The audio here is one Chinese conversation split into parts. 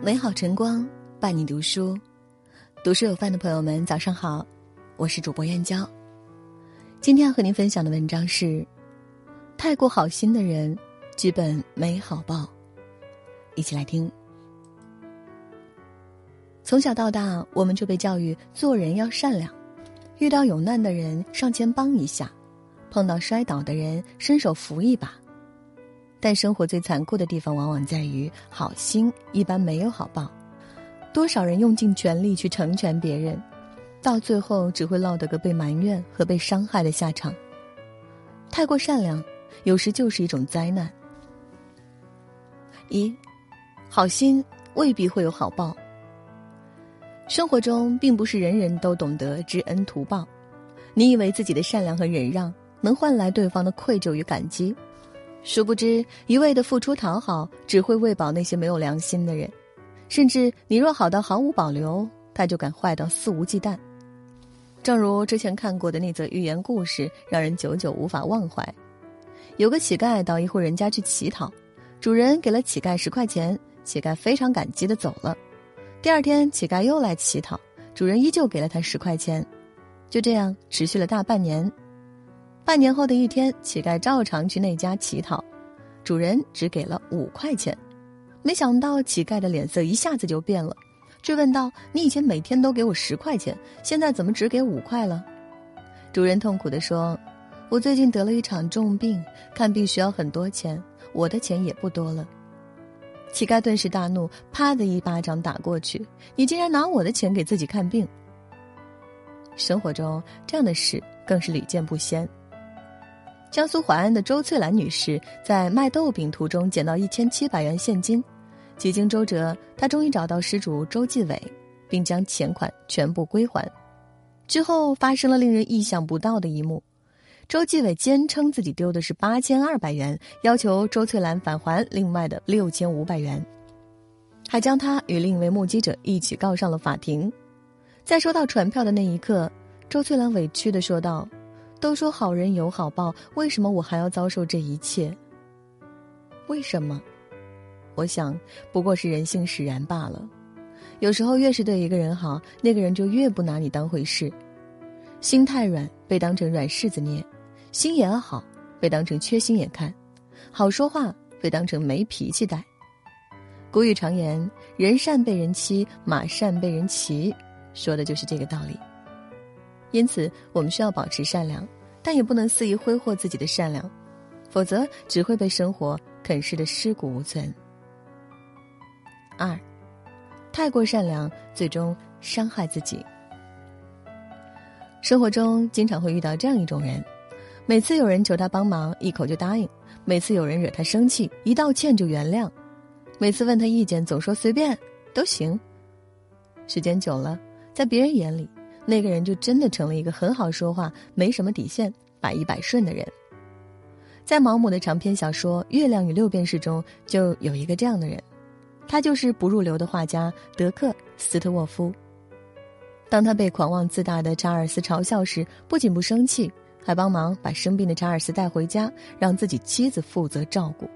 美好晨光伴你读书，读书有范的朋友们，早上好，我是主播燕娇。今天要和您分享的文章是：太过好心的人，剧本没好报。一起来听。从小到大，我们就被教育做人要善良，遇到有难的人上前帮一下，碰到摔倒的人伸手扶一把。但生活最残酷的地方，往往在于好心一般没有好报。多少人用尽全力去成全别人，到最后只会落得个被埋怨和被伤害的下场。太过善良，有时就是一种灾难。一，好心未必会有好报。生活中并不是人人都懂得知恩图报，你以为自己的善良和忍让能换来对方的愧疚与感激？殊不知，一味的付出讨好，只会喂饱那些没有良心的人。甚至你若好到毫无保留，他就敢坏到肆无忌惮。正如之前看过的那则寓言故事，让人久久无法忘怀。有个乞丐到一户人家去乞讨，主人给了乞丐十块钱，乞丐非常感激的走了。第二天，乞丐又来乞讨，主人依旧给了他十块钱。就这样持续了大半年。半年后的一天，乞丐照常去那家乞讨，主人只给了五块钱。没想到乞丐的脸色一下子就变了，追问道：“你以前每天都给我十块钱，现在怎么只给五块了？”主人痛苦地说：“我最近得了一场重病，看病需要很多钱，我的钱也不多了。”乞丐顿时大怒，啪的一巴掌打过去：“你竟然拿我的钱给自己看病！”生活中这样的事更是屡见不鲜。江苏淮安的周翠兰女士在卖豆饼途中捡到一千七百元现金，几经周折，她终于找到失主周继伟，并将钱款全部归还。之后发生了令人意想不到的一幕：周继伟坚称自己丢的是八千二百元，要求周翠兰返还另外的六千五百元，还将他与另一位目击者一起告上了法庭。在收到传票的那一刻，周翠兰委屈地说道。都说好人有好报，为什么我还要遭受这一切？为什么？我想，不过是人性使然罢了。有时候，越是对一个人好，那个人就越不拿你当回事。心太软，被当成软柿子捏；心眼好，被当成缺心眼看；好说话，被当成没脾气待。古语常言：“人善被人欺，马善被人骑”，说的就是这个道理。因此，我们需要保持善良，但也不能肆意挥霍自己的善良，否则只会被生活啃噬的尸骨无存。二，太过善良，最终伤害自己。生活中经常会遇到这样一种人：每次有人求他帮忙，一口就答应；每次有人惹他生气，一道歉就原谅；每次问他意见，总说随便都行。时间久了，在别人眼里，那个人就真的成了一个很好说话、没什么底线、百依百顺的人。在毛姆的长篇小说《月亮与六便士》中，就有一个这样的人，他就是不入流的画家德克斯特沃夫。当他被狂妄自大的查尔斯嘲笑时，不仅不生气，还帮忙把生病的查尔斯带回家，让自己妻子负责照顾。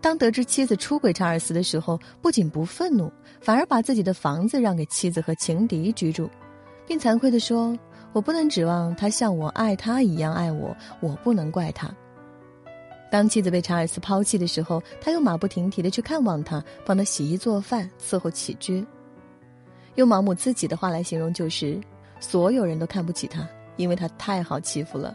当得知妻子出轨查尔斯的时候，不仅不愤怒，反而把自己的房子让给妻子和情敌居住。并惭愧地说：“我不能指望他像我爱他一样爱我，我不能怪他。”当妻子被查尔斯抛弃的时候，他又马不停蹄地去看望他，帮他洗衣做饭，伺候起居。用毛姆自己的话来形容，就是所有人都看不起他，因为他太好欺负了。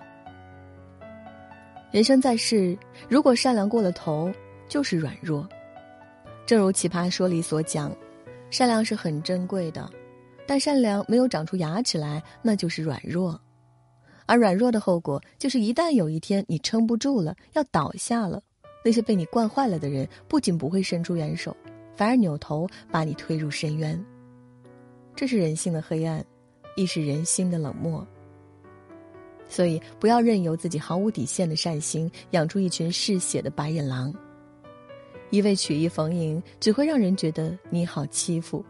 人生在世，如果善良过了头，就是软弱。正如《奇葩说》里所讲，善良是很珍贵的。但善良没有长出牙齿来，那就是软弱，而软弱的后果就是，一旦有一天你撑不住了，要倒下了，那些被你惯坏了的人，不仅不会伸出援手，反而扭头把你推入深渊。这是人性的黑暗，亦是人心的冷漠。所以，不要任由自己毫无底线的善心养出一群嗜血的白眼狼，一味曲意逢迎，只会让人觉得你好欺负。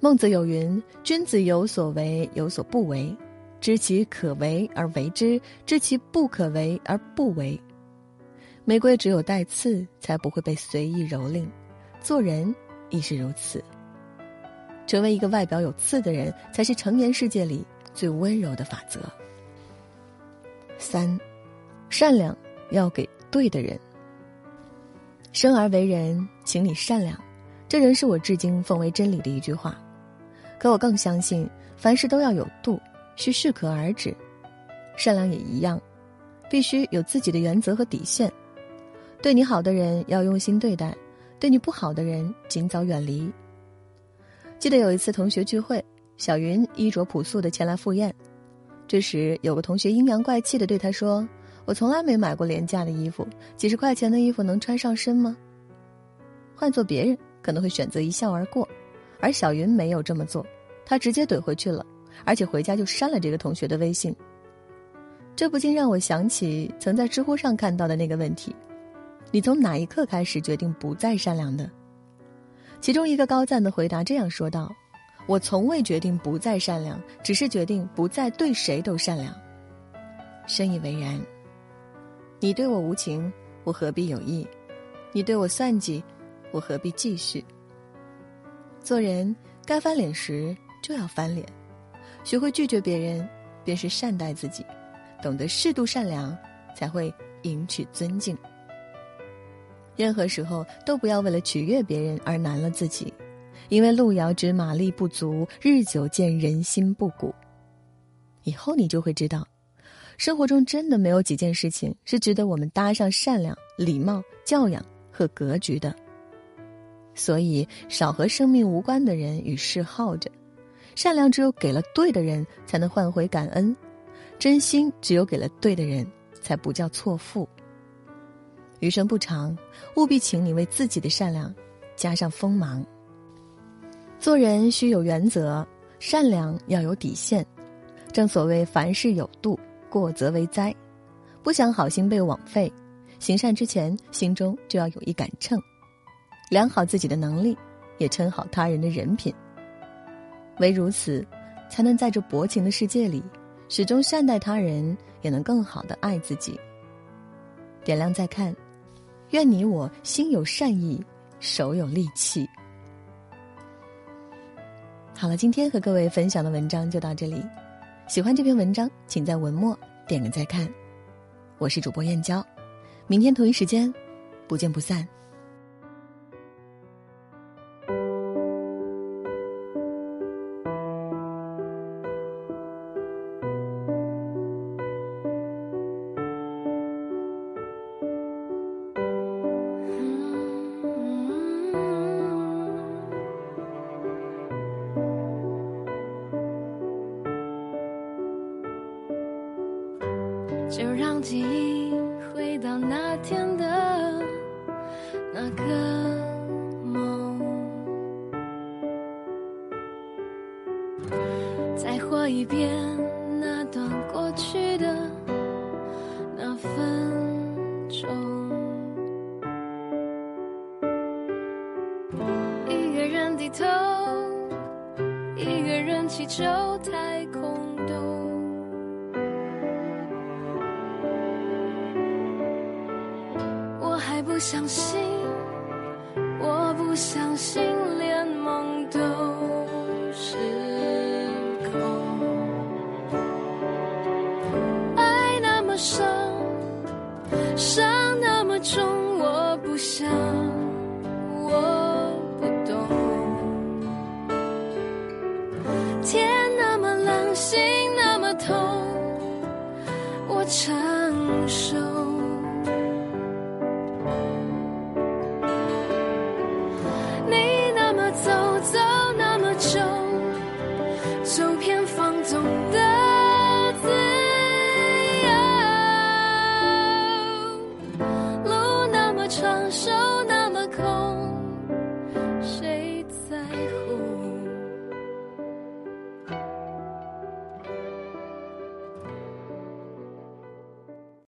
孟子有云：“君子有所为，有所不为，知其可为而为之，知其不可为而不为。”玫瑰只有带刺，才不会被随意蹂躏；做人亦是如此。成为一个外表有刺的人，才是成年世界里最温柔的法则。三，善良要给对的人。生而为人，请你善良，这仍是我至今奉为真理的一句话。可我更相信，凡事都要有度，需适可而止。善良也一样，必须有自己的原则和底线。对你好的人要用心对待，对你不好的人尽早远离。记得有一次同学聚会，小云衣着朴素的前来赴宴。这时有个同学阴阳怪气的对他说：“我从来没买过廉价的衣服，几十块钱的衣服能穿上身吗？”换做别人可能会选择一笑而过，而小云没有这么做，她直接怼回去了，而且回家就删了这个同学的微信。这不禁让我想起曾在知乎上看到的那个问题：你从哪一刻开始决定不再善良的？其中一个高赞的回答这样说道：“我从未决定不再善良，只是决定不再对谁都善良。”深以为然。你对我无情，我何必有意？你对我算计，我何必继续？做人该翻脸时就要翻脸，学会拒绝别人，便是善待自己。懂得适度善良，才会赢取尊敬。任何时候都不要为了取悦别人而难了自己，因为路遥知马力不足，日久见人心不古。以后你就会知道，生活中真的没有几件事情是值得我们搭上善良、礼貌、教养和格局的。所以，少和生命无关的人与事耗着。善良只有给了对的人，才能换回感恩；真心只有给了对的人，才不叫错付。余生不长，务必请你为自己的善良加上锋芒。做人需有原则，善良要有底线。正所谓凡事有度，过则为灾。不想好心被枉费，行善之前心中就要有一杆秤，量好自己的能力，也称好他人的人品。唯如此，才能在这薄情的世界里，始终善待他人，也能更好的爱自己。点亮再看。愿你我心有善意，手有力气。好了，今天和各位分享的文章就到这里。喜欢这篇文章，请在文末点个再看。我是主播燕娇，明天同一时间，不见不散。就让记忆回到那天的那个梦，再活一遍那段过去的那分钟。一个人低头，一个人祈求太空洞。不相信，我不相信，连梦都是空。爱那么深，伤那么重，我不想，我不懂。天那么冷，心那么痛，我承受。